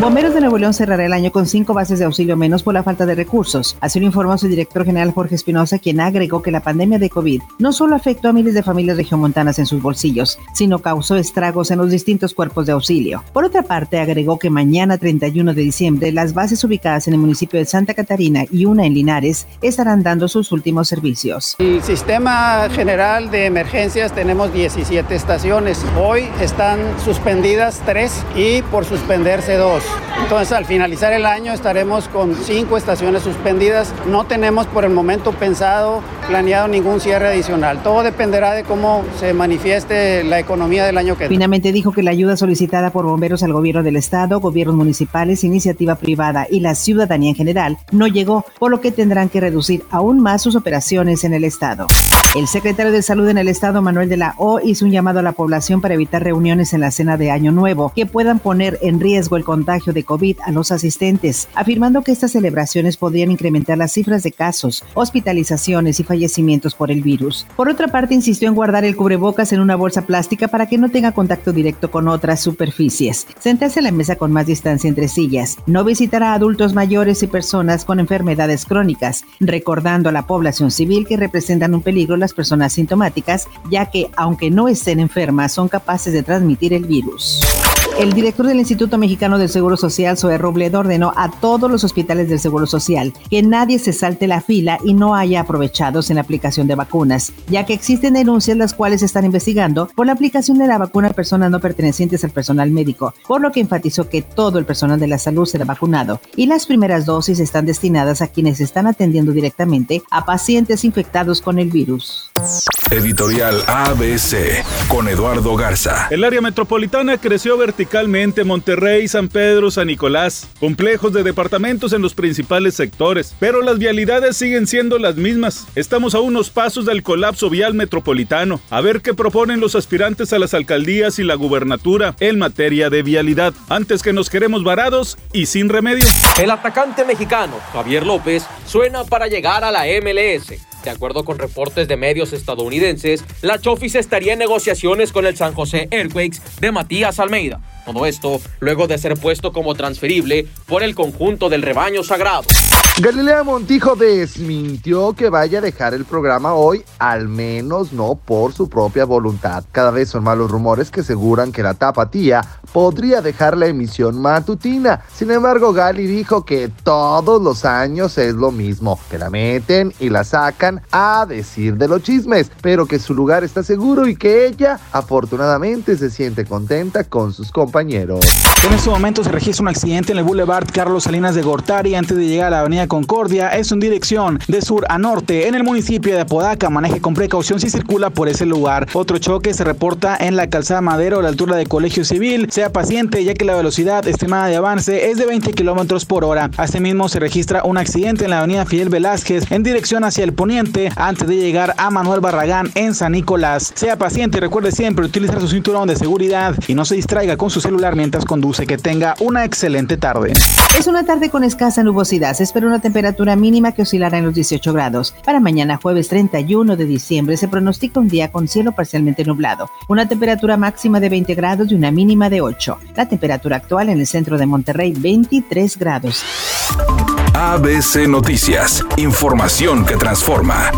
Bomberos de Nuevo León cerrará el año con cinco bases de auxilio menos por la falta de recursos. Así lo informó su director general Jorge Espinosa, quien agregó que la pandemia de COVID no solo afectó a miles de familias regiomontanas en sus bolsillos, sino causó estragos en los distintos cuerpos de auxilio. Por otra parte, agregó que mañana 31 de diciembre las bases ubicadas en el municipio de Santa Catarina y una en Linares estarán dando sus últimos servicios. El sistema general de emergencias tenemos 17 estaciones. Hoy están suspendidas tres y por suspenderse dos. Entonces, al finalizar el año estaremos con cinco estaciones suspendidas. No tenemos por el momento pensado, planeado ningún cierre adicional. Todo dependerá de cómo se manifieste la economía del año que viene. Finalmente dijo que la ayuda solicitada por bomberos al gobierno del estado, gobiernos municipales, iniciativa privada y la ciudadanía en general no llegó, por lo que tendrán que reducir aún más sus operaciones en el estado. El secretario de Salud en el estado, Manuel de la O, hizo un llamado a la población para evitar reuniones en la cena de Año Nuevo que puedan poner en riesgo el contagio de COVID a los asistentes, afirmando que estas celebraciones podrían incrementar las cifras de casos, hospitalizaciones y fallecimientos por el virus. Por otra parte, insistió en guardar el cubrebocas en una bolsa plástica para que no tenga contacto directo con otras superficies, sentarse a la mesa con más distancia entre sillas, no visitar a adultos mayores y personas con enfermedades crónicas, recordando a la población civil que representan un peligro las personas sintomáticas, ya que aunque no estén enfermas, son capaces de transmitir el virus. El director del Instituto Mexicano del Seguro Social, Zoe Robledo, ordenó a todos los hospitales del Seguro Social que nadie se salte la fila y no haya aprovechados en la aplicación de vacunas, ya que existen denuncias las cuales se están investigando por la aplicación de la vacuna a personas no pertenecientes al personal médico, por lo que enfatizó que todo el personal de la salud será vacunado y las primeras dosis están destinadas a quienes están atendiendo directamente a pacientes infectados con el virus. Editorial ABC con Eduardo Garza. El área metropolitana creció verticalmente Monterrey, San Pedro, San Nicolás, complejos de departamentos en los principales sectores, pero las vialidades siguen siendo las mismas. Estamos a unos pasos del colapso vial metropolitano. A ver qué proponen los aspirantes a las alcaldías y la gubernatura en materia de vialidad, antes que nos queremos varados y sin remedio. El atacante mexicano, Javier López, suena para llegar a la MLS. De acuerdo con reportes de medios estadounidenses, la Chofis estaría en negociaciones con el San José Earthquakes de Matías Almeida. Todo esto luego de ser puesto como transferible por el conjunto del rebaño sagrado. Galilea Montijo desmintió que vaya a dejar el programa hoy, al menos no por su propia voluntad. Cada vez son malos rumores que aseguran que la tapatía podría dejar la emisión matutina. Sin embargo, Gali dijo que todos los años es lo mismo, que la meten y la sacan a decir de los chismes, pero que su lugar está seguro y que ella afortunadamente se siente contenta con sus compañeros. En este momento se registra un accidente en el Boulevard Carlos Salinas de Gortari antes de llegar a la Avenida Concordia. Es en dirección de sur a norte en el municipio de Apodaca. Maneje con precaución si circula por ese lugar. Otro choque se reporta en la calzada Madero a la altura del Colegio Civil. Sea paciente ya que la velocidad estimada de avance es de 20 kilómetros por hora. Asimismo se registra un accidente en la Avenida Fidel Velázquez en dirección hacia el poniente antes de llegar a Manuel Barragán en San Nicolás. Sea paciente y recuerde siempre utilizar su cinturón de seguridad y no se distraiga con su celular mientras conduce. Que tenga una excelente tarde. Es una tarde con escasa nubosidad. Se espera una temperatura mínima que oscilará en los 18 grados. Para mañana jueves 31 de diciembre se pronostica un día con cielo parcialmente nublado. Una temperatura máxima de 20 grados y una mínima de 8. La temperatura actual en el centro de Monterrey 23 grados. ABC Noticias. Información que transforma.